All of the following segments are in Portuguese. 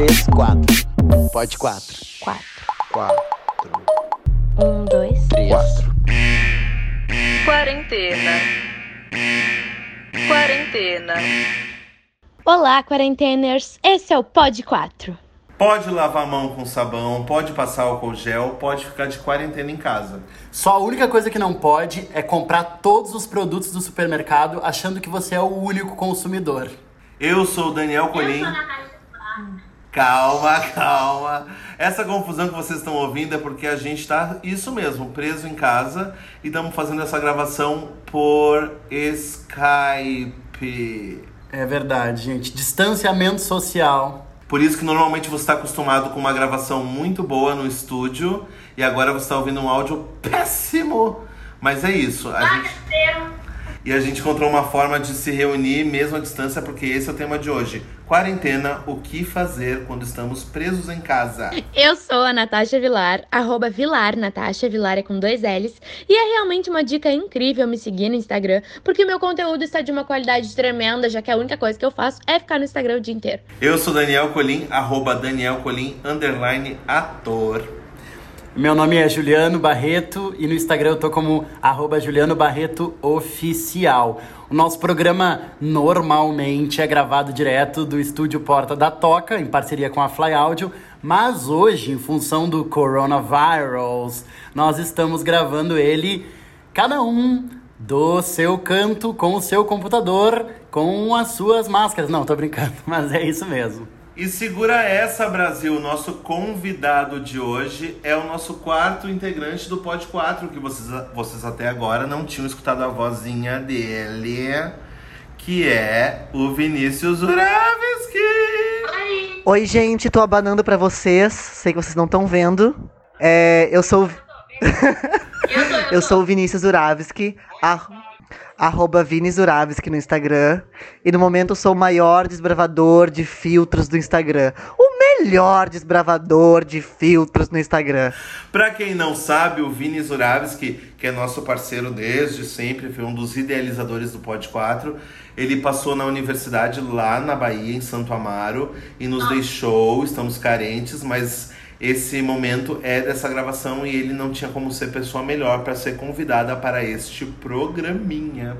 três, quatro. Pode quatro. Quatro. Quatro. Um, dois. Três. Quatro. Quarentena. Quarentena. Olá, quarenteners. Esse é o Pod 4. Pode lavar a mão com sabão, pode passar álcool gel, pode ficar de quarentena em casa. Só a única coisa que não pode é comprar todos os produtos do supermercado achando que você é o único consumidor. Eu sou o Daniel Colim. Calma, calma. Essa confusão que vocês estão ouvindo é porque a gente tá, isso mesmo, preso em casa e estamos fazendo essa gravação por Skype. É verdade, gente. Distanciamento social. Por isso que normalmente você está acostumado com uma gravação muito boa no estúdio e agora você está ouvindo um áudio péssimo. Mas é isso. A gente... E a gente encontrou uma forma de se reunir mesmo à distância, porque esse é o tema de hoje. Quarentena, o que fazer quando estamos presos em casa? Eu sou a Natasha Vilar, arroba Vilar, Natasha Vilar é com dois L's. E é realmente uma dica incrível me seguir no Instagram, porque o meu conteúdo está de uma qualidade tremenda, já que a única coisa que eu faço é ficar no Instagram o dia inteiro. Eu sou Daniel Colim, arroba Daniel Colim, underline ator. Meu nome é Juliano Barreto e no Instagram eu tô como arroba Juliano Barreto Oficial. O nosso programa normalmente é gravado direto do estúdio Porta da Toca, em parceria com a Fly Audio, mas hoje, em função do coronavirus, nós estamos gravando ele, cada um do seu canto, com o seu computador, com as suas máscaras. Não, tô brincando, mas é isso mesmo. E segura essa, Brasil. Nosso convidado de hoje é o nosso quarto integrante do Pod 4, que vocês, vocês até agora não tinham escutado a vozinha dele, que é o Vinícius Uravski. Oi, gente, tô abanando pra vocês. Sei que vocês não estão vendo. É, eu sou. eu sou o Vinícius Uravski. ar- Arroba Uravski no Instagram. E no momento eu sou o maior desbravador de filtros do Instagram. O melhor desbravador de filtros no Instagram. Pra quem não sabe, o Vini Zuravski, que é nosso parceiro desde sempre, foi um dos idealizadores do Pod 4. Ele passou na universidade lá na Bahia, em Santo Amaro, e nos deixou. Estamos carentes, mas esse momento é dessa gravação e ele não tinha como ser pessoa melhor para ser convidada para este programinha.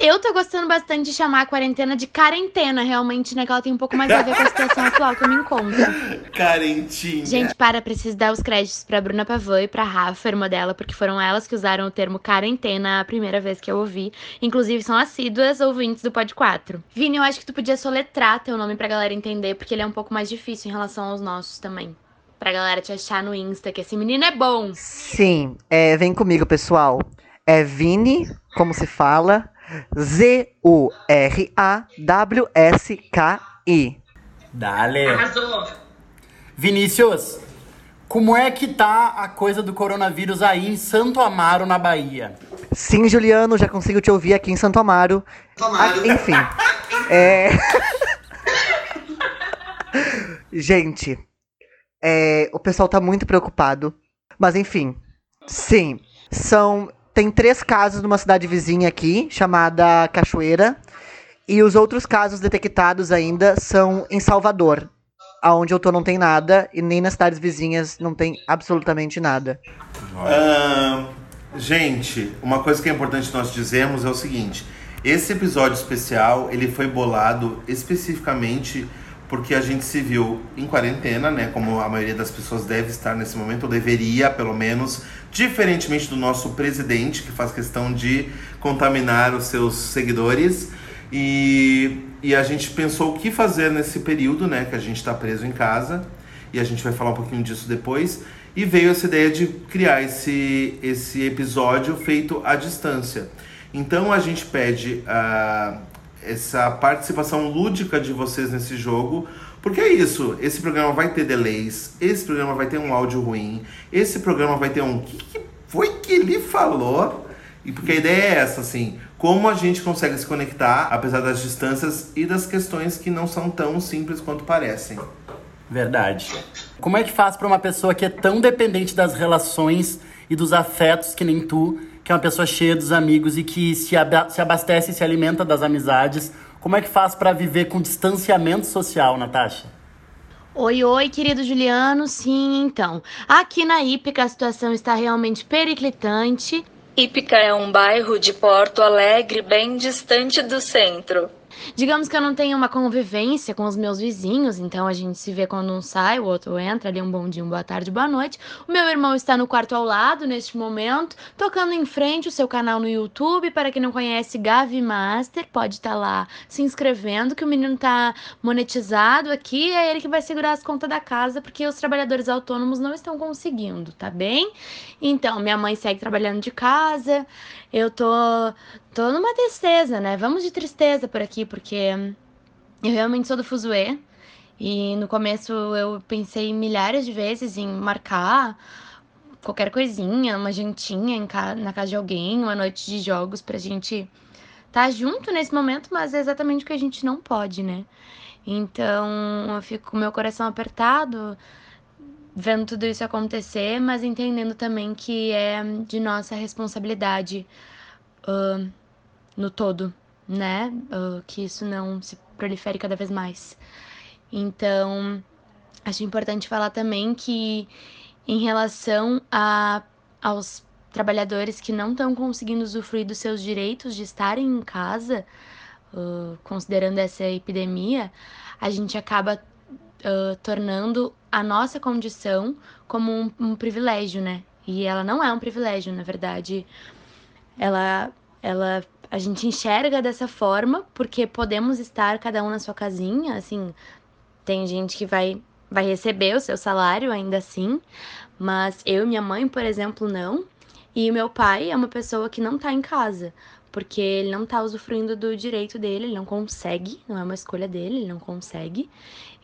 Eu tô gostando bastante de chamar a quarentena de quarentena, realmente, né? Que ela tem um pouco mais a ver com a situação atual que eu me encontro. Carentinha. Gente, para, preciso dar os créditos pra Bruna Pavão e pra Rafa, irmã dela, porque foram elas que usaram o termo quarentena a primeira vez que eu ouvi. Inclusive, são assíduas ouvintes do Pod 4. Vini, eu acho que tu podia soletrar teu nome pra galera entender, porque ele é um pouco mais difícil em relação aos nossos também. Pra galera te achar no Insta, que esse menino é bom. Sim, é, vem comigo, pessoal. É Vini, como se fala? Z-U-R-A-W-S-K-I. Dale. Vinícius, como é que tá a coisa do coronavírus aí em Santo Amaro, na Bahia? Sim, Juliano, já consigo te ouvir aqui em Santo Amaro. Ah, enfim. É... Gente, é, o pessoal tá muito preocupado. Mas enfim. Sim, são. Tem três casos numa cidade vizinha aqui, chamada Cachoeira. E os outros casos detectados ainda são em Salvador. Aonde eu tô não tem nada, e nem nas cidades vizinhas não tem absolutamente nada. Ahn, gente, uma coisa que é importante nós dizermos é o seguinte: esse episódio especial ele foi bolado especificamente porque a gente se viu em quarentena, né? Como a maioria das pessoas deve estar nesse momento, ou deveria, pelo menos, diferentemente do nosso presidente, que faz questão de contaminar os seus seguidores. E, e a gente pensou o que fazer nesse período, né? Que a gente está preso em casa. E a gente vai falar um pouquinho disso depois. E veio essa ideia de criar esse, esse episódio feito à distância. Então a gente pede a essa participação lúdica de vocês nesse jogo, porque é isso, esse programa vai ter delays, esse programa vai ter um áudio ruim, esse programa vai ter um o que, que foi que ele falou? E porque a ideia é essa, assim, como a gente consegue se conectar, apesar das distâncias e das questões que não são tão simples quanto parecem. Verdade. Como é que faz pra uma pessoa que é tão dependente das relações e dos afetos que nem tu, que é uma pessoa cheia dos amigos e que se, aba- se abastece e se alimenta das amizades, como é que faz pra viver com distanciamento social, Natasha? Oi, oi, querido Juliano. Sim, então. Aqui na Ípica a situação está realmente periclitante. Ípica é um bairro de Porto Alegre bem distante do centro. Digamos que eu não tenho uma convivência com os meus vizinhos, então a gente se vê quando um sai, o outro entra ali, um bom dia, um boa tarde, boa noite. O meu irmão está no quarto ao lado neste momento, tocando em frente o seu canal no YouTube. Para quem não conhece, Gavi Master, pode estar lá se inscrevendo, que o menino tá monetizado aqui, é ele que vai segurar as contas da casa, porque os trabalhadores autônomos não estão conseguindo, tá bem? Então, minha mãe segue trabalhando de casa, eu tô, tô numa tristeza, né? Vamos de tristeza por aqui, porque eu realmente sou do Fuzue. E no começo eu pensei milhares de vezes em marcar qualquer coisinha, uma jantinha ca na casa de alguém, uma noite de jogos pra gente tá junto nesse momento, mas é exatamente o que a gente não pode, né? Então eu fico com meu coração apertado, vendo tudo isso acontecer, mas entendendo também que é de nossa responsabilidade uh, no todo, né? Uh, que isso não se prolifere cada vez mais. Então, acho importante falar também que, em relação a, aos trabalhadores que não estão conseguindo usufruir dos seus direitos de estarem em casa, uh, considerando essa epidemia, a gente acaba uh, tornando a nossa condição como um, um, privilégio, né? E ela não é um privilégio, na verdade. Ela, ela, a gente enxerga dessa forma porque podemos estar cada um na sua casinha, assim. Tem gente que vai, vai receber o seu salário ainda assim, mas eu e minha mãe, por exemplo, não. E o meu pai é uma pessoa que não tá em casa porque ele não tá usufruindo do direito dele, ele não consegue, não é uma escolha dele, ele não consegue.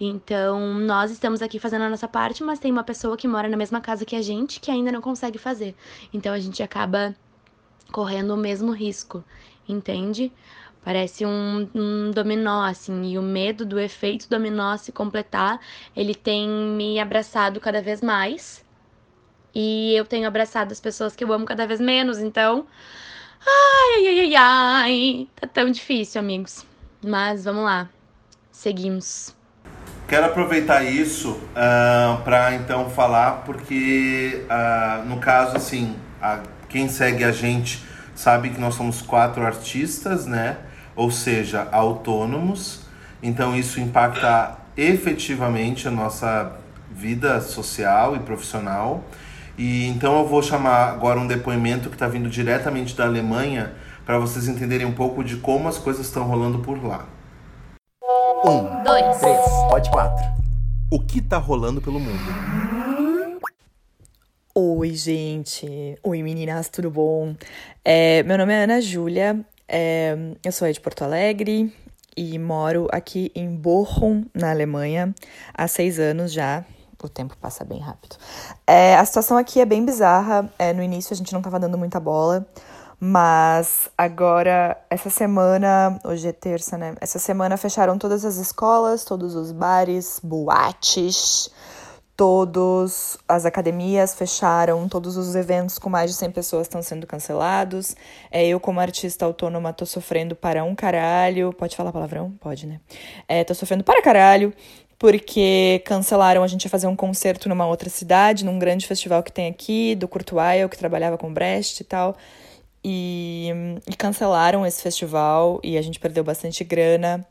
Então, nós estamos aqui fazendo a nossa parte, mas tem uma pessoa que mora na mesma casa que a gente que ainda não consegue fazer. Então, a gente acaba correndo o mesmo risco, entende? Parece um, um dominó, assim, e o medo do efeito dominó se completar, ele tem me abraçado cada vez mais. E eu tenho abraçado as pessoas que eu amo cada vez menos, então Ai, ai, ai, ai. Tá tão difícil, amigos. Mas vamos lá. Seguimos. Quero aproveitar isso uh, ah, para então falar, porque uh, no caso, assim, a, quem segue a gente sabe que nós somos quatro artistas, né? Ou seja, autônomos. Então isso impacta efetivamente a nossa vida social e profissional. E então eu vou chamar agora um depoimento que está vindo diretamente da Alemanha para vocês entenderem um pouco de como as coisas estão rolando por lá. Um, dois, três, pode quatro. O que está rolando pelo mundo? Oi, gente. Oi, meninas, tudo bom? É, meu nome é Ana Júlia, é, eu sou de Porto Alegre e moro aqui em Bochum, na Alemanha, há seis anos já o tempo passa bem rápido. É, a situação aqui é bem bizarra. É, no início a gente não tava dando muita bola. Mas agora, essa semana, hoje é terça, né? Essa semana fecharam todas as escolas, todos os bares, boates, todas as academias fecharam, todos os eventos com mais de 100 pessoas estão sendo cancelados. É, eu, como artista autônoma, tô sofrendo para um caralho. Pode falar palavrão? Pode, né? É, tô sofrendo para caralho porque cancelaram a gente ia fazer um concerto numa outra cidade, num grande festival que tem aqui, do Kurtuayo, que trabalhava com Brecht e tal. E, e, cancelaram esse festival e a gente perdeu bastante grana.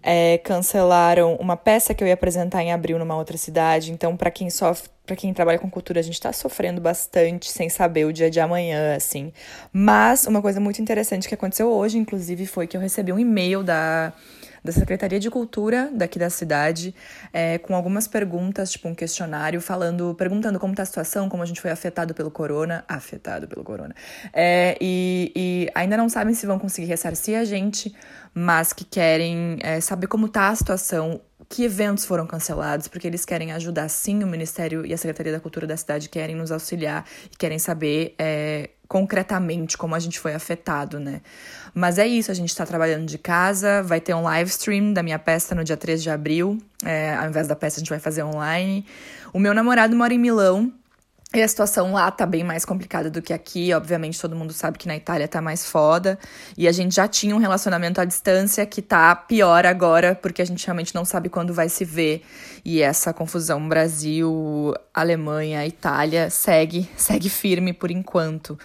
É, cancelaram uma peça que eu ia apresentar em abril numa outra cidade. Então, para quem sofre, para quem trabalha com cultura, a gente está sofrendo bastante sem saber o dia de amanhã, assim. Mas uma coisa muito interessante que aconteceu hoje, inclusive, foi que eu recebi um e-mail da da Secretaria de Cultura daqui da cidade, é, com algumas perguntas, tipo um questionário, falando, perguntando como está a situação, como a gente foi afetado pelo corona, afetado pelo corona, é, e, e, ainda não sabem se vão conseguir ressarcir a gente, mas que querem é, saber como está a situação, que eventos foram cancelados, porque eles querem ajudar sim, o Ministério e a Secretaria da Cultura da cidade querem nos auxiliar e querem saber é, concretamente como a gente foi afetado, né? Mas é isso, a gente tá trabalhando de casa, vai ter um live stream da minha peça no dia 3 de abril. É, ao invés da peça, a gente vai fazer online. O meu namorado mora em Milão. E a situação lá tá bem mais complicada do que aqui. Obviamente, todo mundo sabe que na Itália tá mais foda. E a gente já tinha um relacionamento à distância que tá pior agora, porque a gente realmente não sabe quando vai se ver. E essa confusão Brasil, Alemanha, Itália segue, segue firme por enquanto.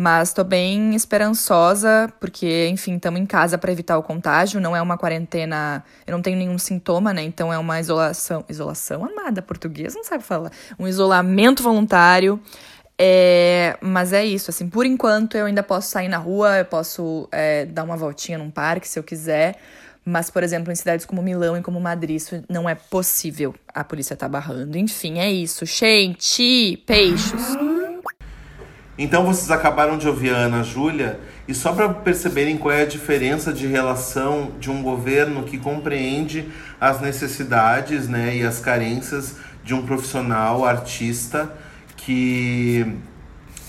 Mas tô bem esperançosa, porque, enfim, estamos em casa para evitar o contágio. Não é uma quarentena. Eu não tenho nenhum sintoma, né? Então é uma isolação. Isolação amada, português não sabe falar. Um isolamento voluntário é, mas é isso, assim, por enquanto eu ainda posso sair na rua, eu posso é, dar uma voltinha num parque se eu quiser. Mas, por exemplo, em cidades como Milão e como Madrid, isso não é possível. A polícia tá barrando. Enfim, é isso. Gente, peixes. Então vocês acabaram de ouvir a Ana Júlia, e só para perceberem qual é a diferença de relação de um governo que compreende as necessidades né, e as carências de um profissional artista que,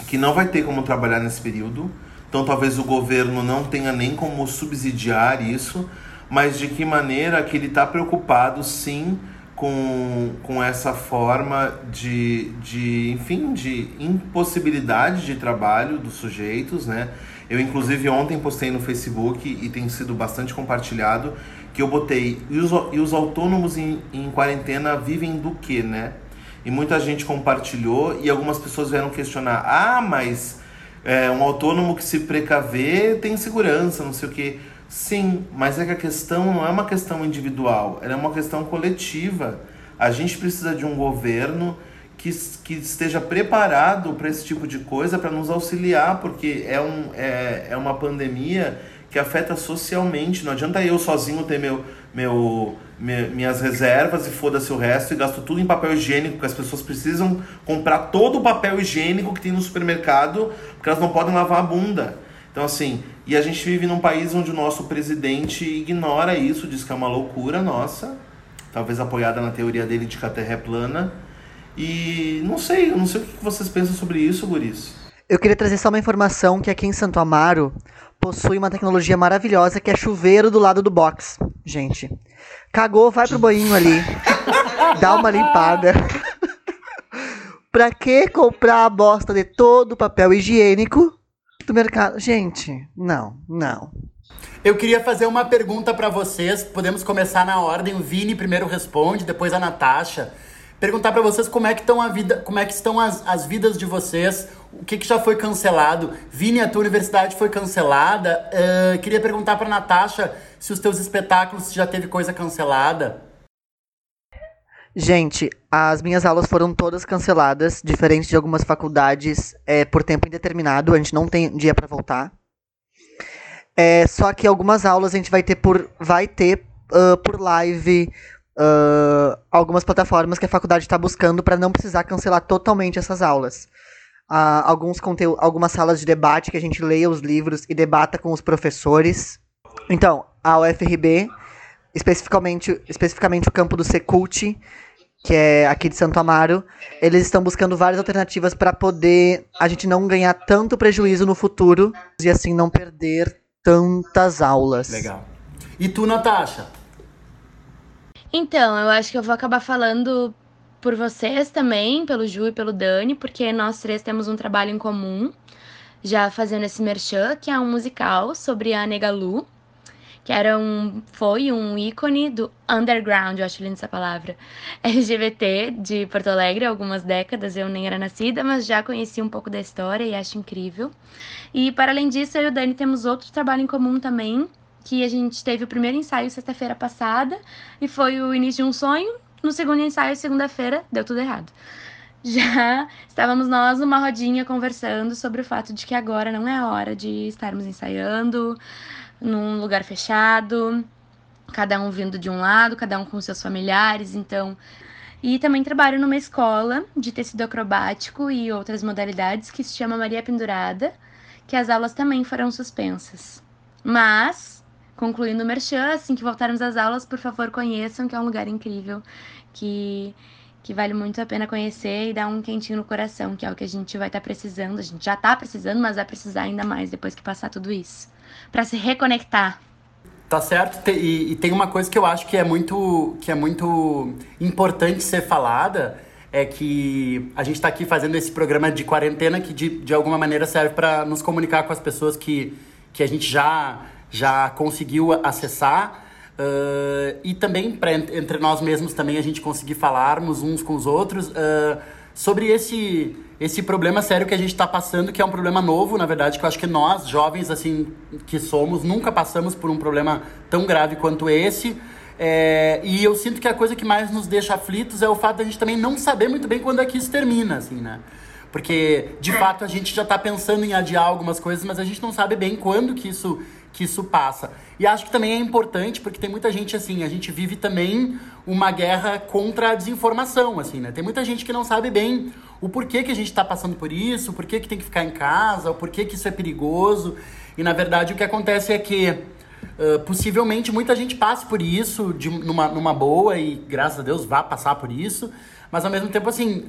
que não vai ter como trabalhar nesse período. Então talvez o governo não tenha nem como subsidiar isso, mas de que maneira que ele está preocupado sim com, com essa forma de, de, enfim, de impossibilidade de trabalho dos sujeitos, né? Eu, inclusive, ontem postei no Facebook e tem sido bastante compartilhado que eu botei e os, e os autônomos em, em quarentena vivem do que, né? e muita gente compartilhou e algumas pessoas vieram questionar: ah, mas é, um autônomo que se precaver tem segurança, não sei o que. Sim, mas é que a questão não é uma questão individual, ela é uma questão coletiva. A gente precisa de um governo que, que esteja preparado para esse tipo de coisa, para nos auxiliar, porque é, um, é, é uma pandemia que afeta socialmente. Não adianta eu sozinho ter meu, meu minhas reservas e foda-se o resto e gasto tudo em papel higiênico, porque as pessoas precisam comprar todo o papel higiênico que tem no supermercado, porque elas não podem lavar a bunda. Então, assim, e a gente vive num país onde o nosso presidente ignora isso, diz que é uma loucura nossa, talvez apoiada na teoria dele de que a Terra é plana. E não sei, não sei o que vocês pensam sobre isso, Guris. Eu queria trazer só uma informação que aqui em Santo Amaro possui uma tecnologia maravilhosa que é chuveiro do lado do box, gente. Cagou, vai pro banho ali. dá uma limpada. pra que comprar a bosta de todo o papel higiênico do mercado? Gente, não, não. Eu queria fazer uma pergunta para vocês. Podemos começar na ordem. O Vini primeiro responde, depois a Natasha. Perguntar para vocês como é que estão a vida, como é que estão as, as vidas de vocês, o que, que já foi cancelado. Vini, a tua universidade foi cancelada. Uh, queria perguntar para Natasha se os teus espetáculos já teve coisa cancelada. Gente, as minhas aulas foram todas canceladas, diferente de algumas faculdades, é, por tempo indeterminado. A gente não tem dia para voltar. É, só que algumas aulas a gente vai ter por, vai ter uh, por live, uh, algumas plataformas que a faculdade está buscando para não precisar cancelar totalmente essas aulas. Uh, alguns algumas salas de debate que a gente leia os livros e debata com os professores. Então, a UFRB, especificamente, especificamente o campo do Secult, que é aqui de Santo Amaro, eles estão buscando várias alternativas para poder a gente não ganhar tanto prejuízo no futuro e assim não perder tantas aulas. Legal. E tu, Natasha? Então, eu acho que eu vou acabar falando por vocês também, pelo Ju e pelo Dani, porque nós três temos um trabalho em comum, já fazendo esse merchan, que é um musical sobre a Negalu, que era um, foi um ícone do underground, eu acho linda essa palavra, LGBT de Porto Alegre há algumas décadas, eu nem era nascida, mas já conheci um pouco da história e acho incrível. E para além disso, eu e o Dani temos outro trabalho em comum também, que a gente teve o primeiro ensaio sexta-feira passada e foi o início de um sonho. No segundo ensaio, segunda-feira, deu tudo errado. Já estávamos nós numa rodinha conversando sobre o fato de que agora não é hora de estarmos ensaiando num lugar fechado, cada um vindo de um lado, cada um com seus familiares, então. E também trabalho numa escola de tecido acrobático e outras modalidades que se chama Maria Pendurada, que as aulas também foram suspensas. Mas concluindo o merchan, assim que voltarmos às aulas, por favor, conheçam, que é um lugar incrível, que, que vale muito a pena conhecer e dar um quentinho no coração, que é o que a gente vai estar tá precisando. A gente já está precisando, mas vai precisar ainda mais depois que passar tudo isso. Para se reconectar. Tá certo, e, e tem uma coisa que eu acho que é muito, que é muito importante ser falada, é que a gente está aqui fazendo esse programa de quarentena que de, de alguma maneira serve para nos comunicar com as pessoas que, que a gente já, já conseguiu acessar. Uh, e também para entre nós mesmos também a gente conseguir falarmos uns com os outros uh, sobre esse esse problema sério que a gente está passando, que é um problema novo, na verdade, que eu acho que nós, jovens assim que somos, nunca passamos por um problema tão grave quanto esse. É, e eu sinto que a coisa que mais nos deixa aflitos é o fato de a gente também não saber muito bem quando é que isso termina, assim, né? Porque, de fato, a gente já está pensando em adiar algumas coisas, mas a gente não sabe bem quando que isso, que isso passa. E acho que também é importante, porque tem muita gente, assim, a gente vive também uma guerra contra a desinformação, assim, né? Tem muita gente que não sabe bem o porquê que a gente está passando por isso, o porquê que tem que ficar em casa, o porquê que isso é perigoso. E, na verdade, o que acontece é que Uh, possivelmente muita gente passe por isso de, numa, numa boa e, graças a Deus, vá passar por isso. Mas ao mesmo tempo, assim,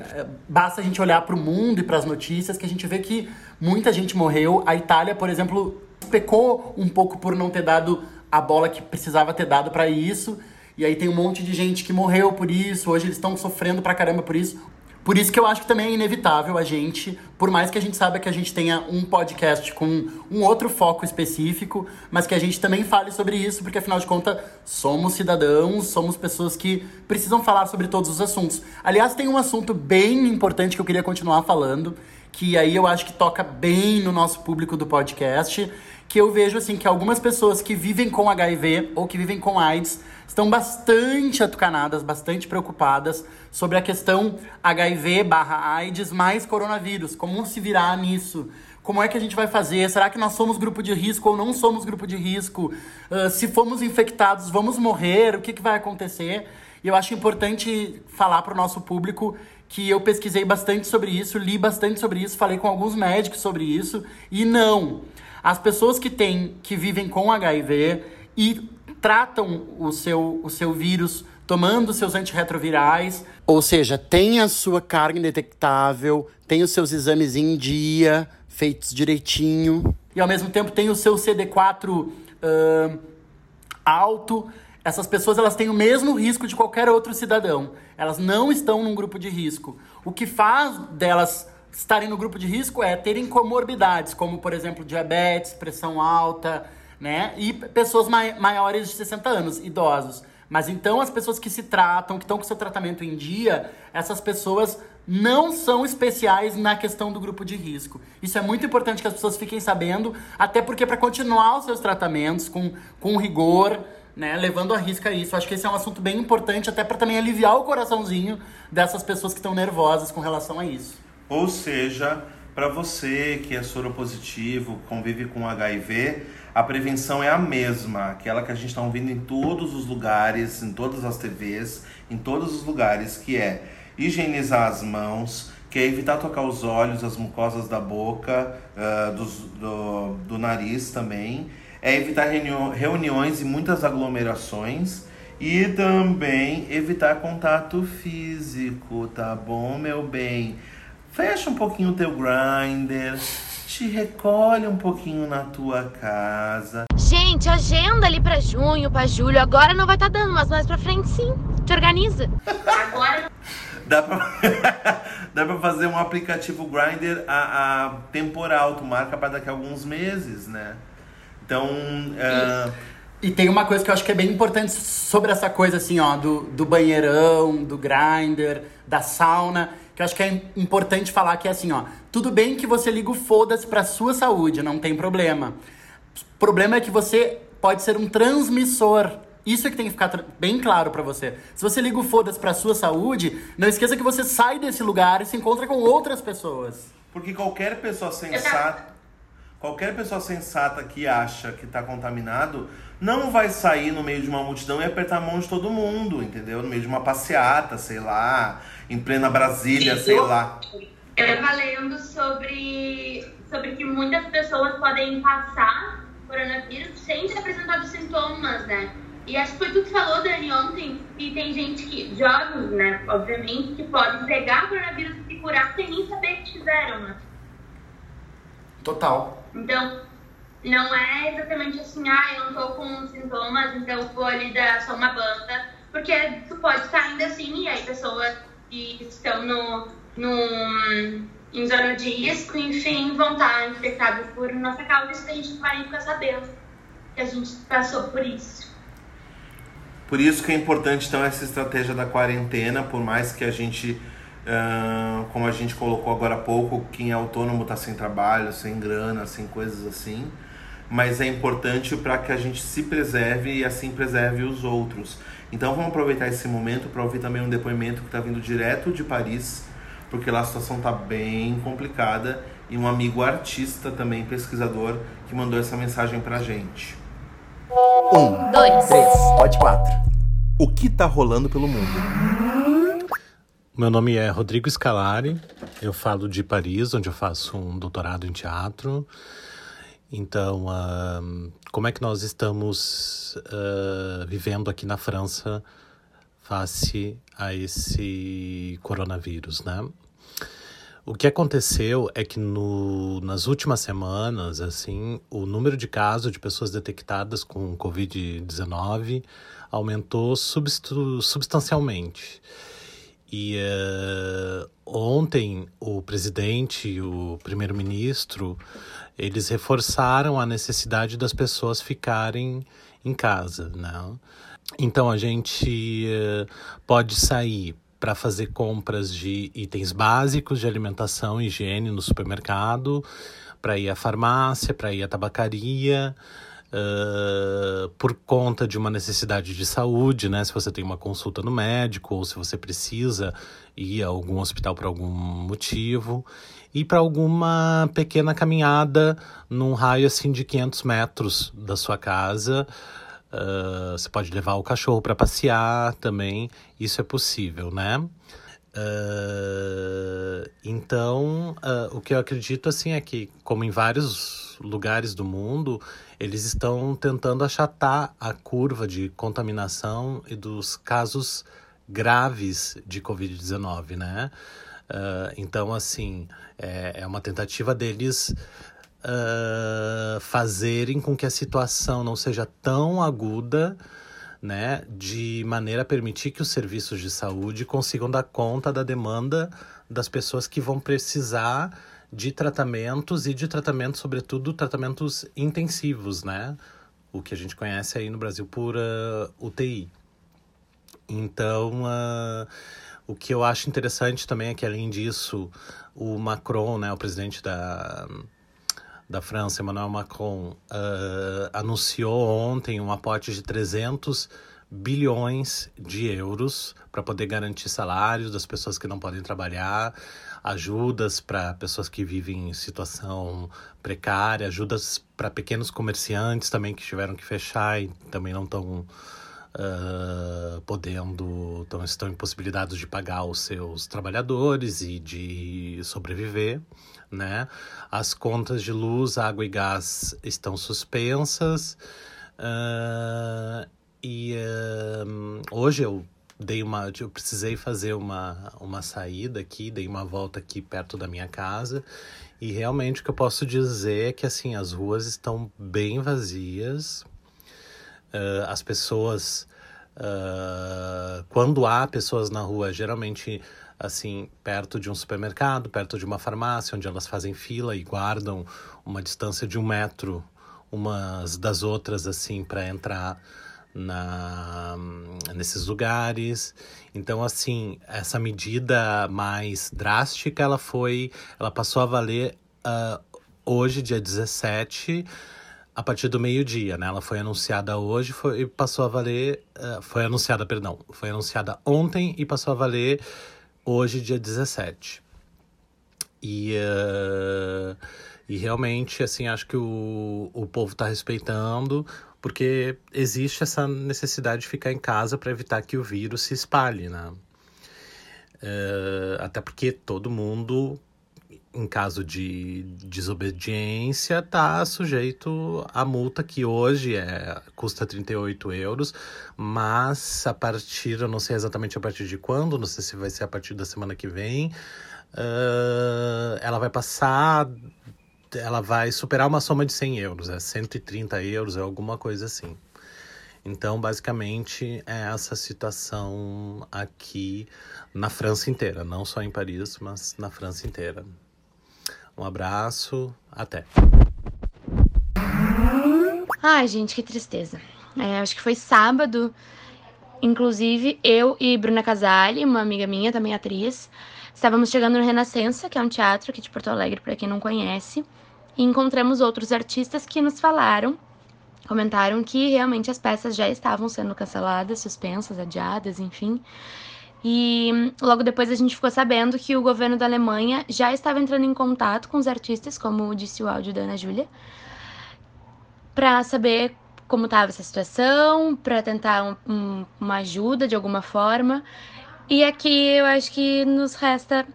basta a gente olhar para o mundo e para as notícias que a gente vê que muita gente morreu. A Itália, por exemplo, pecou um pouco por não ter dado a bola que precisava ter dado para isso. E aí tem um monte de gente que morreu por isso. Hoje eles estão sofrendo pra caramba por isso. Por isso que eu acho que também é inevitável a gente, por mais que a gente saiba que a gente tenha um podcast com um outro foco específico, mas que a gente também fale sobre isso, porque afinal de contas somos cidadãos, somos pessoas que precisam falar sobre todos os assuntos. Aliás, tem um assunto bem importante que eu queria continuar falando, que aí eu acho que toca bem no nosso público do podcast, que eu vejo assim que algumas pessoas que vivem com HIV ou que vivem com AIDS estão bastante atucanadas, bastante preocupadas sobre a questão HIV barra AIDS mais coronavírus. Como se virar nisso? Como é que a gente vai fazer? Será que nós somos grupo de risco ou não somos grupo de risco? Uh, se fomos infectados, vamos morrer? O que, que vai acontecer? E eu acho importante falar para o nosso público que eu pesquisei bastante sobre isso, li bastante sobre isso, falei com alguns médicos sobre isso, e não. As pessoas que têm, que vivem com HIV e tratam o seu, o seu vírus tomando seus antirretrovirais. Ou seja, tem a sua carga indetectável, tem os seus exames em dia, feitos direitinho. E ao mesmo tempo tem o seu CD4 uh, alto. Essas pessoas elas têm o mesmo risco de qualquer outro cidadão. Elas não estão num grupo de risco. O que faz delas estarem no grupo de risco é terem comorbidades, como por exemplo diabetes, pressão alta, né? E pessoas mai maiores de 60 anos, idosos. Mas então as pessoas que se tratam, que estão com seu tratamento em dia, essas pessoas não são especiais na questão do grupo de risco. Isso é muito importante que as pessoas fiquem sabendo, até porque para continuar os seus tratamentos com, com rigor, né, levando a risca isso. Acho que esse é um assunto bem importante, até para também aliviar o coraçãozinho dessas pessoas que estão nervosas com relação a isso. Ou seja, para você que é soropositivo, convive com HIV, a prevenção é a mesma, aquela que a gente está ouvindo em todos os lugares, em todas as TVs, em todos os lugares, que é higienizar as mãos, que é evitar tocar os olhos, as mucosas da boca, uh, dos, do, do nariz também, é evitar reuniões e muitas aglomerações. E também evitar contato físico, tá bom, meu bem? Fecha um pouquinho o teu grinder, te recolhe um pouquinho na tua casa. Gente, agenda ali pra junho, pra julho. Agora não vai estar tá dando, mas mais pra frente sim. Te organiza. Agora. Dá pra, dá pra fazer um aplicativo Grinder a, a temporal, tu marca pra daqui a alguns meses, né? Então. Uh... E tem uma coisa que eu acho que é bem importante sobre essa coisa assim, ó, do, do banheirão, do grinder, da sauna que eu acho que é importante falar que é assim, ó. Tudo bem que você liga o foda-se pra sua saúde, não tem problema. O problema é que você pode ser um transmissor. Isso é que tem que ficar bem claro para você. Se você liga o foda-se pra sua saúde, não esqueça que você sai desse lugar e se encontra com outras pessoas. Porque qualquer pessoa sensata, qualquer pessoa sensata que acha que tá contaminado, não vai sair no meio de uma multidão e apertar a mão de todo mundo, entendeu? No meio de uma passeata, sei lá em plena Brasília, sei lá. Eu estava lendo sobre, sobre que muitas pessoas podem passar coronavírus sem ter apresentado sintomas, né? E acho que foi tu que falou, Dani, ontem, que tem gente que, jovens, né, obviamente, que podem pegar coronavírus e curar sem nem saber que tiveram, né? Total. Então, não é exatamente assim, ah, eu não tô com sintomas, então vou ali dar só uma banda. Porque tu pode estar ainda assim e aí a pessoa que estão no, no, em zona de risco, enfim, vão estar infectados por nossa causa. Isso a gente não vai ficar sabendo que a gente passou por isso. Por isso que é importante então essa estratégia da quarentena, por mais que a gente, uh, como a gente colocou agora há pouco, quem é autônomo está sem trabalho, sem grana, sem coisas assim, mas é importante para que a gente se preserve e assim preserve os outros. Então vamos aproveitar esse momento para ouvir também um depoimento que está vindo direto de Paris, porque lá a situação está bem complicada e um amigo artista também pesquisador que mandou essa mensagem para a gente. Um, dois, três, pode quatro. O que está rolando pelo mundo? Meu nome é Rodrigo Scalari, eu falo de Paris, onde eu faço um doutorado em teatro. Então, uh, como é que nós estamos uh, vivendo aqui na França face a esse coronavírus, né? O que aconteceu é que no, nas últimas semanas, assim, o número de casos de pessoas detectadas com Covid-19 aumentou substancialmente. E uh, ontem o presidente e o primeiro-ministro eles reforçaram a necessidade das pessoas ficarem em casa, né? Então a gente uh, pode sair para fazer compras de itens básicos de alimentação higiene no supermercado, para ir à farmácia, para ir à tabacaria, uh, por conta de uma necessidade de saúde, né? Se você tem uma consulta no médico ou se você precisa ir a algum hospital por algum motivo e para alguma pequena caminhada num raio assim de 500 metros da sua casa Uh, você pode levar o cachorro para passear também, isso é possível, né? Uh, então, uh, o que eu acredito assim é que, como em vários lugares do mundo, eles estão tentando achatar a curva de contaminação e dos casos graves de Covid-19, né? então, assim, é, é uma tentativa deles uh, fazerem com que a situação não seja tão aguda, né, de maneira a permitir que os serviços de saúde consigam dar conta da demanda das pessoas que vão precisar de tratamentos e de tratamentos, sobretudo tratamentos intensivos, né? O que a gente conhece aí no Brasil por uh, ah, UTI. Então, uh, o que eu acho interessante também é que, além disso, o Macron, né, o presidente da, da França, Emmanuel Macron, uh, anunciou ontem um aporte de 300 bilhões de euros para poder garantir salários das pessoas que não podem trabalhar, ajudas para pessoas que vivem em situação precária, ajudas para pequenos comerciantes também que tiveram que fechar e também não estão uh, podendo, tão, estão impossibilitados de pagar os seus trabalhadores e de sobreviver, né? As contas de luz, água e gás estão suspensas. Uh, e uh, hoje eu dei uma eu precisei fazer uma, uma saída aqui dei uma volta aqui perto da minha casa. E realmente o que eu posso dizer é que assim as ruas estão bem vazias. Uh, as pessoas, uh, quando há pessoas na rua, geralmente assim perto de um supermercado, perto de uma farmácia, onde elas fazem fila e guardam uma distância de um metro umas das outras assim para entrar na, nesses lugares. Então, assim, essa medida mais drástica, ela foi, ela passou a valer uh, hoje, dia 17, a partir do meio-dia, né? Ela foi anunciada hoje foi, e passou a valer. Uh, foi anunciada, perdão. Foi anunciada ontem e passou a valer hoje, dia 17. E, uh, e realmente, assim, acho que o, o povo está respeitando, porque existe essa necessidade de ficar em casa para evitar que o vírus se espalhe, né? Uh, até porque todo mundo em caso de desobediência, está sujeito à multa que hoje é, custa 38 euros, mas a partir, eu não sei exatamente a partir de quando, não sei se vai ser a partir da semana que vem, uh, ela vai passar, ela vai superar uma soma de 100 euros, é 130 euros, é alguma coisa assim. Então, basicamente, é essa situação aqui na França inteira, não só em Paris, mas na França inteira. Um abraço, até. Ai, gente, que tristeza. É, acho que foi sábado, inclusive, eu e Bruna Casale, uma amiga minha, também atriz, estávamos chegando no Renascença, que é um teatro aqui de Porto Alegre, para quem não conhece, e encontramos outros artistas que nos falaram, comentaram que realmente as peças já estavam sendo canceladas, suspensas, adiadas, enfim. E logo depois a gente ficou sabendo que o governo da Alemanha já estava entrando em contato com os artistas, como disse o áudio da Ana Júlia, para saber como estava essa situação, para tentar um, um, uma ajuda de alguma forma. E aqui eu acho que nos resta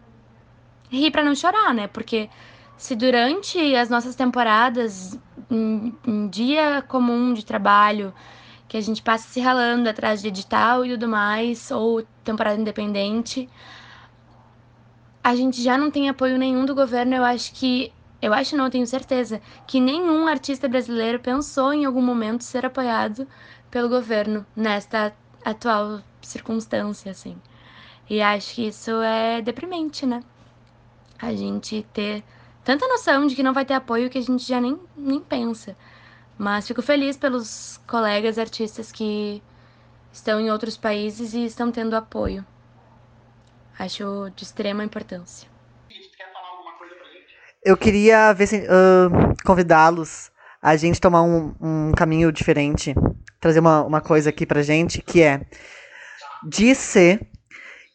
rir para não chorar, né? Porque se durante as nossas temporadas, um, um dia comum de trabalho, que a gente passa se ralando atrás de edital e tudo mais, ou temporada independente, a gente já não tem apoio nenhum do governo, eu acho que eu acho, não tenho certeza, que nenhum artista brasileiro pensou em algum momento ser apoiado pelo governo nesta atual circunstância, assim. E acho que isso é deprimente, né? A gente ter tanta noção de que não vai ter apoio que a gente já nem, nem pensa. Mas fico feliz pelos colegas artistas que estão em outros países e estão tendo apoio. Acho de extrema importância. Eu queria ver se, uh, convidá-los a gente tomar um, um caminho diferente, trazer uma, uma coisa aqui pra gente, que é dizer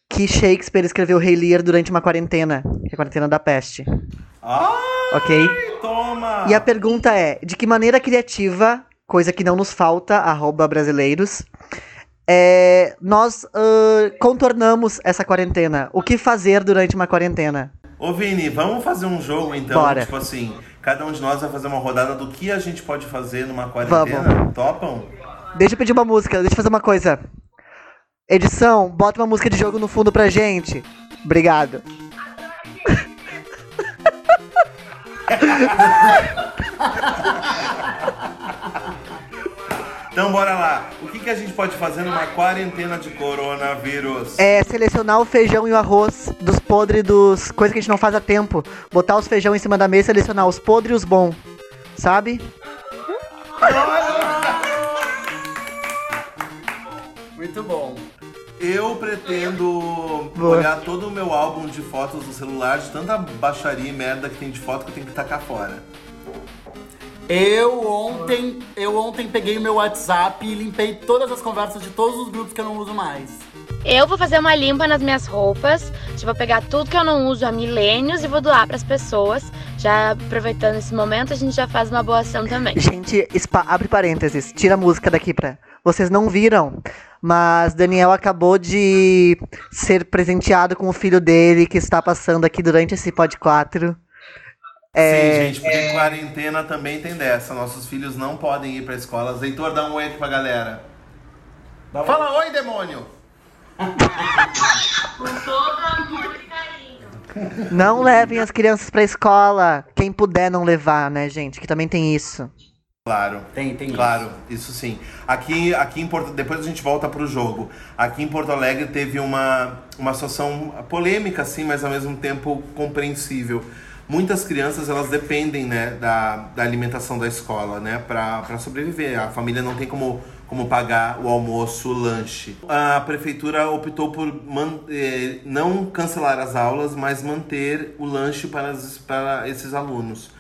que Shakespeare escreveu Rei Lear durante uma quarentena, que é a quarentena da peste. Ai, Ok? toma! E a pergunta é, de que maneira criativa, coisa que não nos falta, arroba brasileiros, é, nós uh, contornamos essa quarentena? O que fazer durante uma quarentena? Ô Vini, vamos fazer um jogo então? Bora. Tipo assim, cada um de nós vai fazer uma rodada do que a gente pode fazer numa quarentena. Topam? Deixa eu pedir uma música, deixa eu fazer uma coisa. Edição, bota uma música de jogo no fundo pra gente. Obrigado. Então bora lá. O que, que a gente pode fazer numa quarentena de coronavírus? É selecionar o feijão e o arroz dos podres dos coisas que a gente não faz a tempo. Botar os feijão em cima da mesa e selecionar os podres e os bons. Sabe? Muito bom. Eu pretendo Boa. olhar todo o meu álbum de fotos do celular, de tanta baixaria e merda que tem de foto que eu tenho que tacar fora. Eu ontem, eu ontem peguei o meu WhatsApp e limpei todas as conversas de todos os grupos que eu não uso mais. Eu vou fazer uma limpa nas minhas roupas, tipo, vou pegar tudo que eu não uso há milênios e vou doar pras pessoas. Já aproveitando esse momento, a gente já faz uma boa ação também. Gente, abre parênteses, tira a música daqui pra. Vocês não viram, mas Daniel acabou de ser presenteado com o filho dele que está passando aqui durante esse pod 4. É, Sim, gente, porque quarentena também tem dessa. Nossos filhos não podem ir pra escola. Heitor, dá um oi aqui pra galera. Fala oi, demônio! Com todo amor e carinho. Não levem as crianças pra escola. Quem puder não levar, né, gente? Que também tem isso. Claro. Tem, tem Claro, isso sim. Aqui, aqui em Porto, depois a gente volta pro jogo. Aqui em Porto Alegre teve uma, uma situação polêmica, assim, mas ao mesmo tempo compreensível. Muitas crianças elas dependem, né, da, da alimentação da escola, né, para sobreviver. A família não tem como, como pagar o almoço, o lanche. A prefeitura optou por man, eh, não cancelar as aulas, mas manter o lanche para, as- para esses alunos.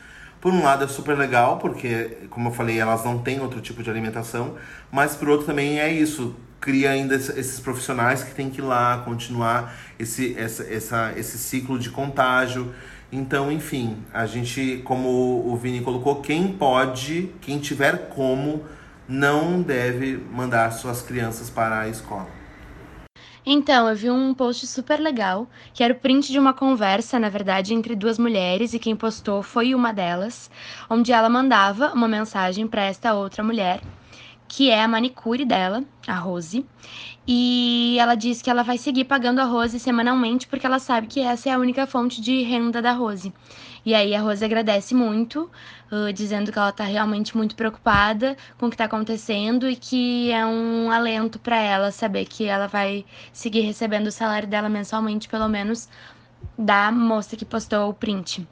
Por um lado é super legal, porque, como eu falei, elas não têm outro tipo de alimentação, mas por outro também é isso, cria ainda esse- esses profissionais que têm que ir lá continuar esse, essa, essa, esse ciclo de contágio. Então, enfim, a gente, como o Vini colocou, quem pode, quem tiver como, não deve mandar suas crianças para a escola. Então, eu vi um post super legal, que era o print de uma conversa, na verdade, entre duas mulheres, e quem postou foi uma delas, onde ela mandava uma mensagem para esta outra mulher, que é a manicure dela, a Rose, E ela disse que ela vai seguir pagando a Rose semanalmente porque ela sabe que essa é a única fonte de renda da Rose. E aí a Rose agradece muito, uh, dizendo que ela tá realmente muito preocupada com o que tá acontecendo e que é um alento para ela saber que ela vai seguir recebendo o salário dela mensalmente, pelo menos da moça que postou o print.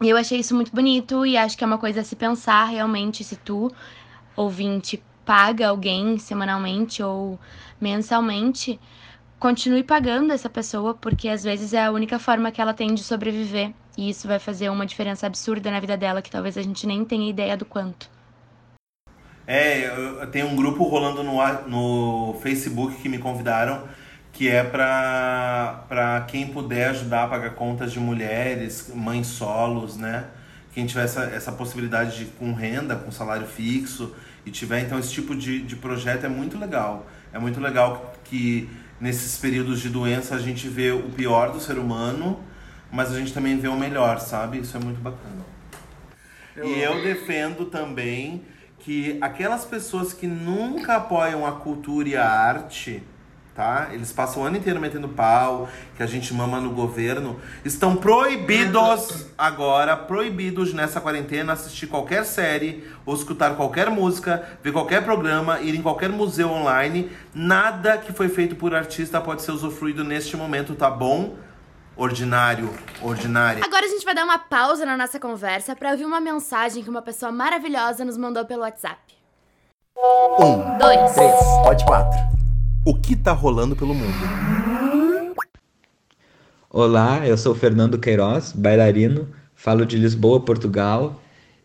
E eu achei isso muito bonito e acho que é uma coisa a se pensar realmente se tu, ouvinte, paga alguém semanalmente ou mensalmente, continue pagando essa pessoa, porque às vezes é a única forma que ela tem de sobreviver. E isso vai fazer uma diferença absurda na vida dela que talvez a gente nem tenha ideia do quanto. É, tem um grupo rolando no, no Facebook que me convidaram, que é para quem puder ajudar a pagar contas de mulheres, mães solos, né? Quem tiver essa, essa possibilidade de com renda, com salário fixo e tiver então esse tipo de, de projeto é muito legal. É muito legal que nesses períodos de doença a gente vê o pior do ser humano, mas a gente também vê o melhor, sabe? Isso é muito bacana. Eu... E eu defendo também que aquelas pessoas que nunca apoiam a cultura e a arte, tá? Eles passam o ano inteiro metendo pau, que a gente mama no governo, estão proibidos agora, proibidos nessa quarentena assistir qualquer série, ou escutar qualquer música, ver qualquer programa, ir em qualquer museu online. Nada que foi feito por artista pode ser usufruído neste momento, tá bom? Ordinário, ordinária. Agora a gente vai dar uma pausa na nossa conversa para ouvir uma mensagem que uma pessoa maravilhosa nos mandou pelo WhatsApp. Um, dois, três, pode quatro o que está rolando pelo mundo. Olá, eu sou Fernando Queiroz, bailarino, falo de Lisboa, Portugal.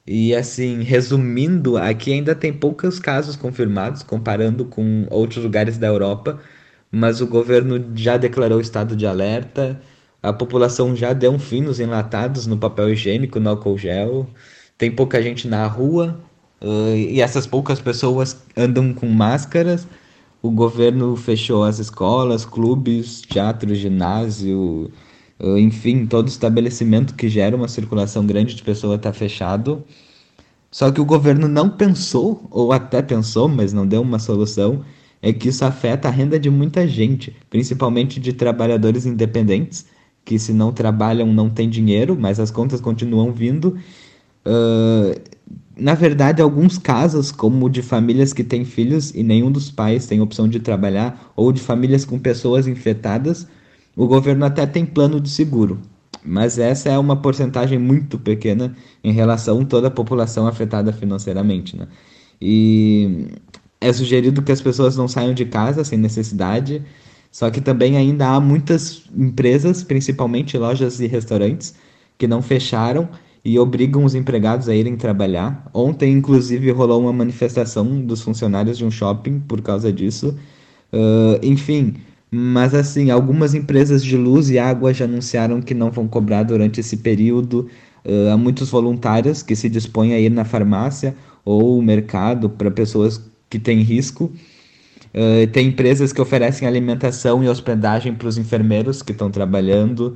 E assim, resumindo, aqui ainda tem poucos casos confirmados comparando com outros lugares da Europa, mas o governo já declarou estado de alerta, a população já deu um fim nos enlatados, no papel higiênico, no álcool gel, tem pouca gente na rua, uh, e essas poucas pessoas andam com máscaras o governo fechou as escolas, clubes, teatro, ginásio, eh, enfim, todo estabelecimento que gera uma circulação grande de pessoas está fechado. Só que o governo não pensou, ou até pensou, mas não deu uma solução, é que isso afeta a renda de muita gente, principalmente de trabalhadores independentes, que se não trabalham não tem dinheiro, mas as contas continuam vindo. Uh, na verdade, alguns casos, como de famílias que têm filhos e nenhum dos pais tem opção de trabalhar, ou de famílias com pessoas infectadas, o governo até tem plano de seguro. Mas essa é uma porcentagem muito pequena em relação a toda a população afetada financeiramente. Né? E é sugerido que as pessoas não saiam de casa sem necessidade, só que também ainda há muitas empresas, principalmente lojas e restaurantes, que não fecharam e obrigam os empregados a irem trabalhar. Ontem, inclusive, rolou uma manifestação dos funcionários de um shopping por causa disso. Uh, enfim, mas assim, algumas empresas de luz e água já anunciaram que não vão cobrar durante esse período. Uh, há muitos voluntários que se dispõem a ir na farmácia ou mercado para pessoas que têm risco. Uh, tem empresas que oferecem alimentação e hospedagem para os enfermeiros que estão trabalhando.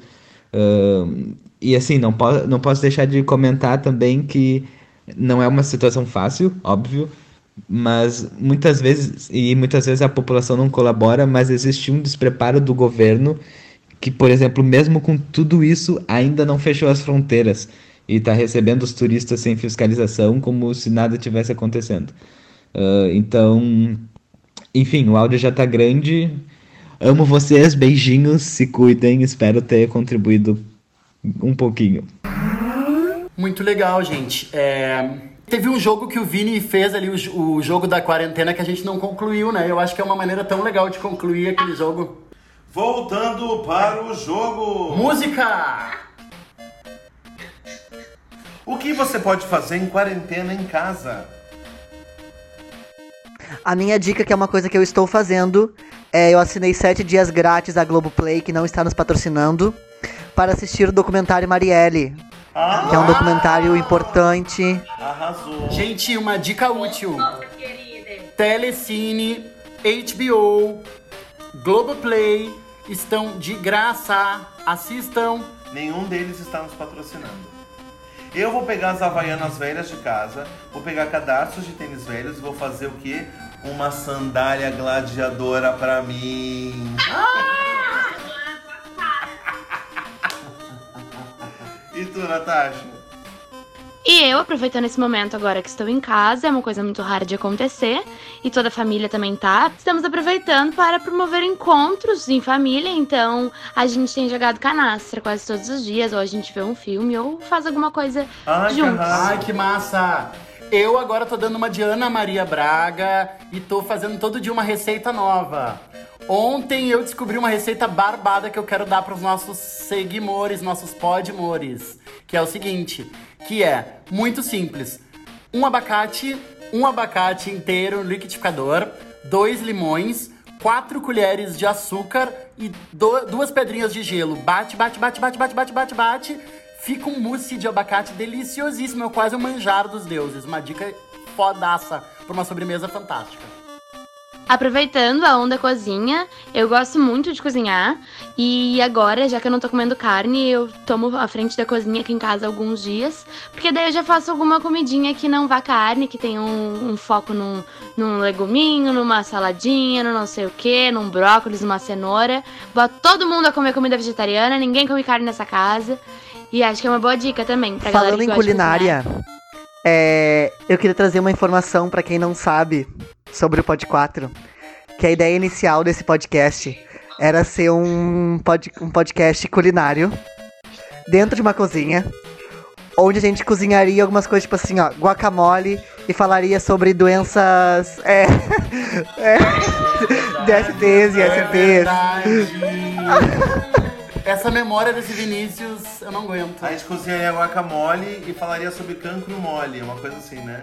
Uh, e assim, não, po não posso deixar de comentar também que não é uma situação fácil, óbvio, mas muitas vezes, e muitas vezes a população não colabora, mas existe um despreparo do governo que, por exemplo, mesmo com tudo isso, ainda não fechou as fronteiras e está recebendo os turistas sem fiscalização como se nada tivesse acontecendo. Uh, então, enfim, o áudio já está grande. Amo vocês, beijinhos, se cuidem, espero ter contribuído um pouquinho. Muito legal, gente. É... Teve um jogo que o Vini fez ali, o, o jogo da quarentena, que a gente não concluiu, né? Eu acho que é uma maneira tão legal de concluir aquele jogo. Voltando para o jogo! Música! O que você pode fazer em quarentena em casa? A minha dica, que é uma coisa que eu estou fazendo, é, eu assinei sete dias grátis da Globoplay, que não está nos patrocinando, para assistir o documentário Marielle. Ah, que é um documentário importante. Arrasou. Gente, uma dica útil. Telecine, HBO, Globoplay estão de graça. Assistam. Nenhum deles está nos patrocinando. Eu vou pegar as havaianas velhas de casa, vou pegar cadastros de tênis velhos e vou fazer o quê? uma sandália gladiadora pra mim. E tu, Natasha? E eu, aproveitando esse momento agora que estou em casa, é uma coisa muito rara de acontecer, e toda a família também tá, estamos aproveitando para promover encontros em família, então a gente tem jogado canastra quase todos os dias, ou a gente vê um filme, ou faz alguma coisa Ai, que juntos. Ai, que massa! Eu agora tô dando uma de Ana Maria Braga e tô fazendo todo dia uma receita nova. Ontem eu descobri uma receita barbada que eu quero dar para os nossos seguimores, nossos podmores, que é o seguinte, que é muito simples. Um abacate, um abacate inteiro no liquidificador, dois limões, quatro colheres de açúcar e do- duas pedrinhas de gelo. Bate, bate, bate, bate, bate, bate, bate, bate. Fica um mousse de abacate deliciosíssimo, é quase um manjar dos deuses. Uma dica fodaça para uma sobremesa fantástica. Aproveitando a onda cozinha, eu gosto muito de cozinhar. E agora, já que eu não tô comendo carne, eu tomo a frente da cozinha aqui em casa alguns dias. Porque daí eu já faço alguma comidinha que não vá carne, que tem um, um foco num, num leguminho, numa saladinha, no não sei o que, num brócolis, numa cenoura. Boto todo mundo a comer comida vegetariana, ninguém come carne nessa casa. E acho que é uma boa dica também pra galera Falando que em culinária, é, eu queria trazer uma informação pra quem não sabe sobre o Pod 4. Que a ideia inicial desse podcast era ser um, pod, um podcast culinário dentro de uma cozinha. Onde a gente cozinharia algumas coisas, tipo assim, ó, guacamole e falaria sobre doenças. É. é DSTs e É STs. Essa memória desse Vinícius, eu não aguento. A gente cozinharia guacamole e falaria sobre cancro mole, uma coisa assim, né?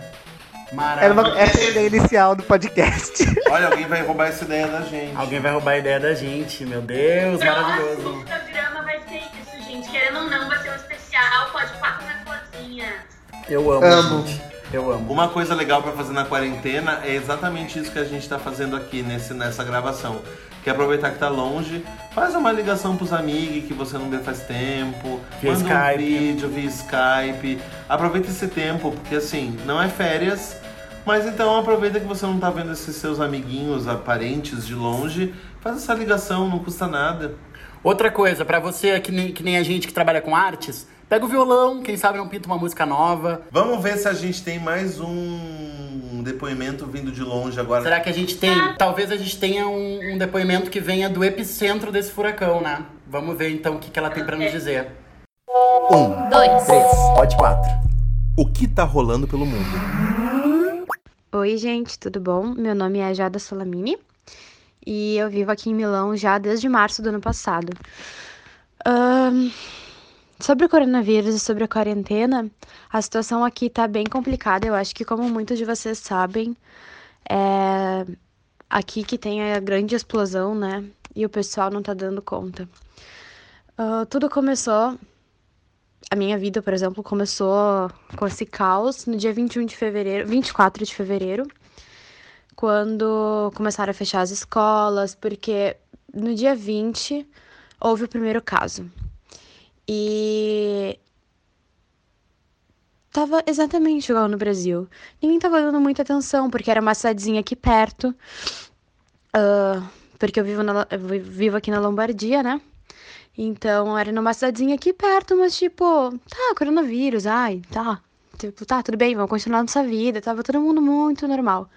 Era uma, Maravilhoso. essa é a ideia inicial do podcast. Olha, alguém vai roubar essa ideia da gente. Alguém vai roubar a ideia da gente, meu Deus, maravilhoso. programa vai ser isso, gente. Querendo ou não, vai ser um especial. Pode papo na cozinha. Eu amo, Amo. gente. Eu amo. Uma coisa legal pra fazer na quarentena é exatamente isso que a gente tá fazendo aqui nesse, nessa gravação. Que é aproveitar que tá longe, faz uma ligação pros amigos que você não vê faz tempo, Via manda Skype. um vídeo via Skype. Aproveita esse tempo, porque assim, não é férias, mas então aproveita que você não tá vendo esses seus amiguinhos, parentes de longe, faz essa ligação, não custa nada. Outra coisa, pra você que nem, que nem a gente que trabalha com artes, pega o violão, quem sabe não pinta uma música nova. Vamos ver se a gente tem mais um depoimento vindo de longe agora. Será que a gente tem? Talvez a gente tenha um, um depoimento que venha do epicentro desse furacão, né? Vamos ver então o que, que ela tem pra nos dizer. Um, Dois. Três, pode quatro. o que tá rolando pelo mundo? Oi, gente, tudo bom? Meu nome é Jada Solamini e eu vivo aqui em Milão já desde março do ano passado. Ahn, sobre o coronavírus e sobre a quarentena, a situação aqui tá bem complicada. Eu acho que, como muitos de vocês sabem, é aqui que tem a grande explosão, né? E o pessoal não tá dando conta. Ah, tudo começou a minha vida, por exemplo, começou com esse caos no dia 21 de fevereiro, 24 de fevereiro, quando começaram a fechar as escolas, porque no dia 20 houve o primeiro caso. E tava exatamente igual no Brasil. Ninguém tava dando muita atenção, porque era uma cidadezinha aqui perto. ah, porque eu vivo, na, eu vi- vivo aqui na Lombardia, né? Então, era numa cidadezinha aqui perto, mas tipo, tá, coronavírus, ai, tá. Tipo, tá, tudo bem, vamos continuar nossa vida. Tava todo mundo muito normal.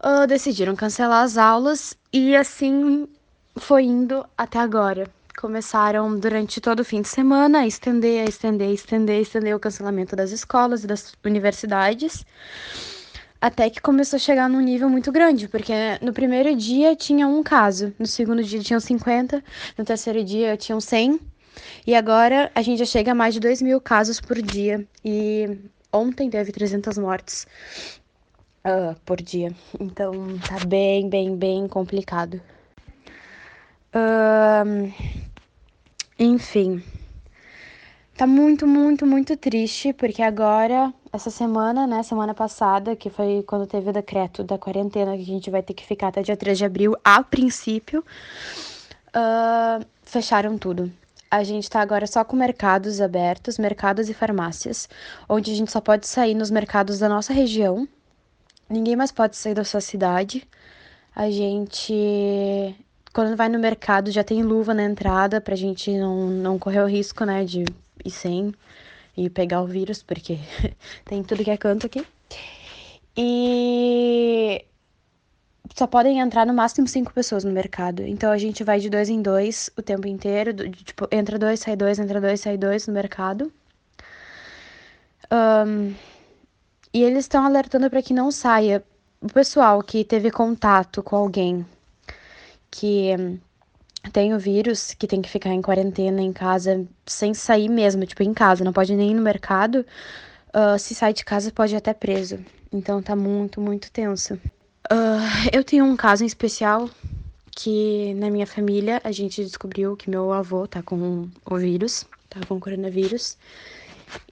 Ah, decidiram cancelar as aulas e assim foi indo até agora. Começaram durante todo o fim de semana a estender, a estender, a estender, a estender o cancelamento das escolas e das universidades. Até que começou a chegar num nível muito grande, porque no primeiro dia tinha um caso, no segundo dia tinham 50, no terceiro dia tinham 100, e agora a gente já chega a mais de 2 mil casos por dia. E ontem teve 300 mortes ah, por dia. Então tá bem, bem, bem complicado. Ahn, enfim. Tá muito, muito, muito triste, porque agora, essa semana, né, semana passada, que foi quando teve o decreto da quarentena, que a gente vai ter que ficar até dia 3 de abril, a princípio, ah, fecharam tudo. A gente tá agora só com mercados abertos, mercados e farmácias, onde a gente só pode sair nos mercados da nossa região, ninguém mais pode sair da sua cidade. A gente, quando vai no mercado, já tem luva na entrada pra gente não, não correr o risco, né, de ir sem e pegar o vírus, porque tem tudo que é canto aqui. E só podem entrar no máximo cinco pessoas no mercado. Então a gente vai de dois em dois o tempo inteiro. De, tipo, entra dois, sai dois, entra dois, sai dois no mercado. Um, e eles estão alertando para que não saia. O pessoal que teve contato com alguém que tem o vírus, que tem que ficar em quarentena em casa, sem sair mesmo, tipo, em casa, não pode nem ir no mercado. Uh, se sai de casa, pode ir até preso. Então tá muito, muito tenso. Uh, eu tenho um caso em especial que na minha família a gente descobriu que meu avô tá com o vírus, tá com o coronavírus.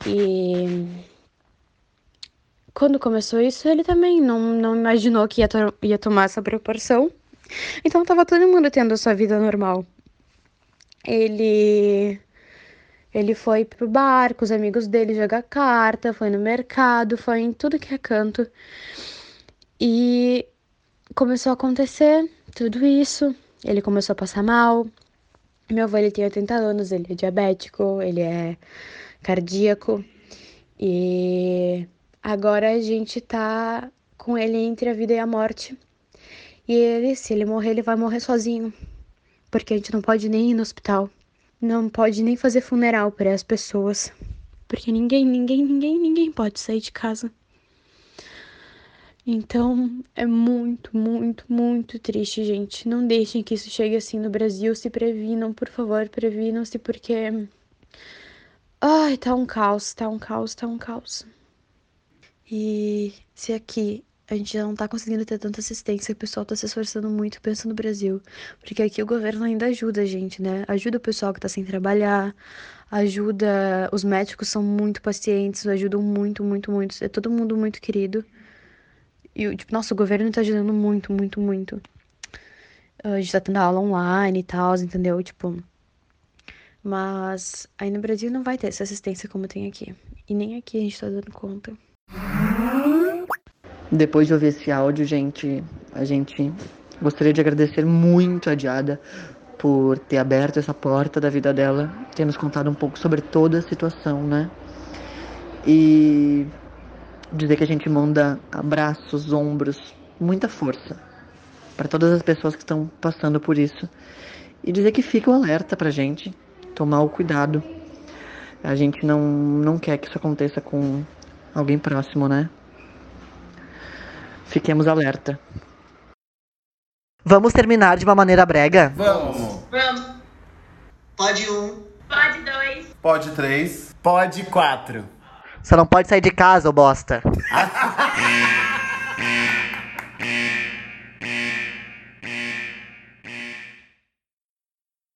E quando começou isso, ele também não, não imaginou que ia, to ia tomar essa proporção. Então tava todo mundo tendo a sua vida normal. Ele ele foi pro bar com os amigos dele jogar carta, foi no mercado, foi em tudo que é canto. E começou a acontecer tudo isso. Ele começou a passar mal. Meu avô ele tem 80 anos, ele é diabético, ele é cardíaco. E agora a gente tá com ele entre a vida e a morte. E ele, se ele morrer, ele vai morrer sozinho. Porque a gente não pode nem ir no hospital. Não pode nem fazer funeral para as pessoas. Porque ninguém, ninguém, ninguém, ninguém pode sair de casa. Então, é muito, muito, muito triste, gente. Não deixem que isso chegue assim no Brasil. Se previnam, por favor, previnam-se, porque. Ai, tá um caos, tá um caos, tá um caos. E se aqui a gente já não tá conseguindo ter tanta assistência, o pessoal tá se esforçando muito, pensa no Brasil. Porque aqui o governo ainda ajuda a gente, né? Ajuda o pessoal que tá sem trabalhar, ajuda. Os médicos são muito pacientes, ajudam muito, muito, muito. É todo mundo muito querido. E, tipo, nossa, o governo tá ajudando muito, muito, muito. A gente tá tendo aula online e tal, entendeu? Tipo. Mas aí no Brasil não vai ter essa assistência como tem aqui. E nem aqui a gente tá dando conta. Depois de ouvir esse áudio, gente, a gente gostaria de agradecer muito a Diada por ter aberto essa porta da vida dela, ter nos contado um pouco sobre toda a situação, né? E dizer que a gente manda abraços, ombros, muita força para todas as pessoas que estão passando por isso. E dizer que fica o alerta pra gente, tomar o cuidado. A gente não, não quer que isso aconteça com alguém próximo, né? Fiquemos alerta. Vamos terminar de uma maneira brega? Vamos. Vamos. Pode um. Pode dois. Pode três. Pode quatro. Só não pode sair de casa, ô bosta.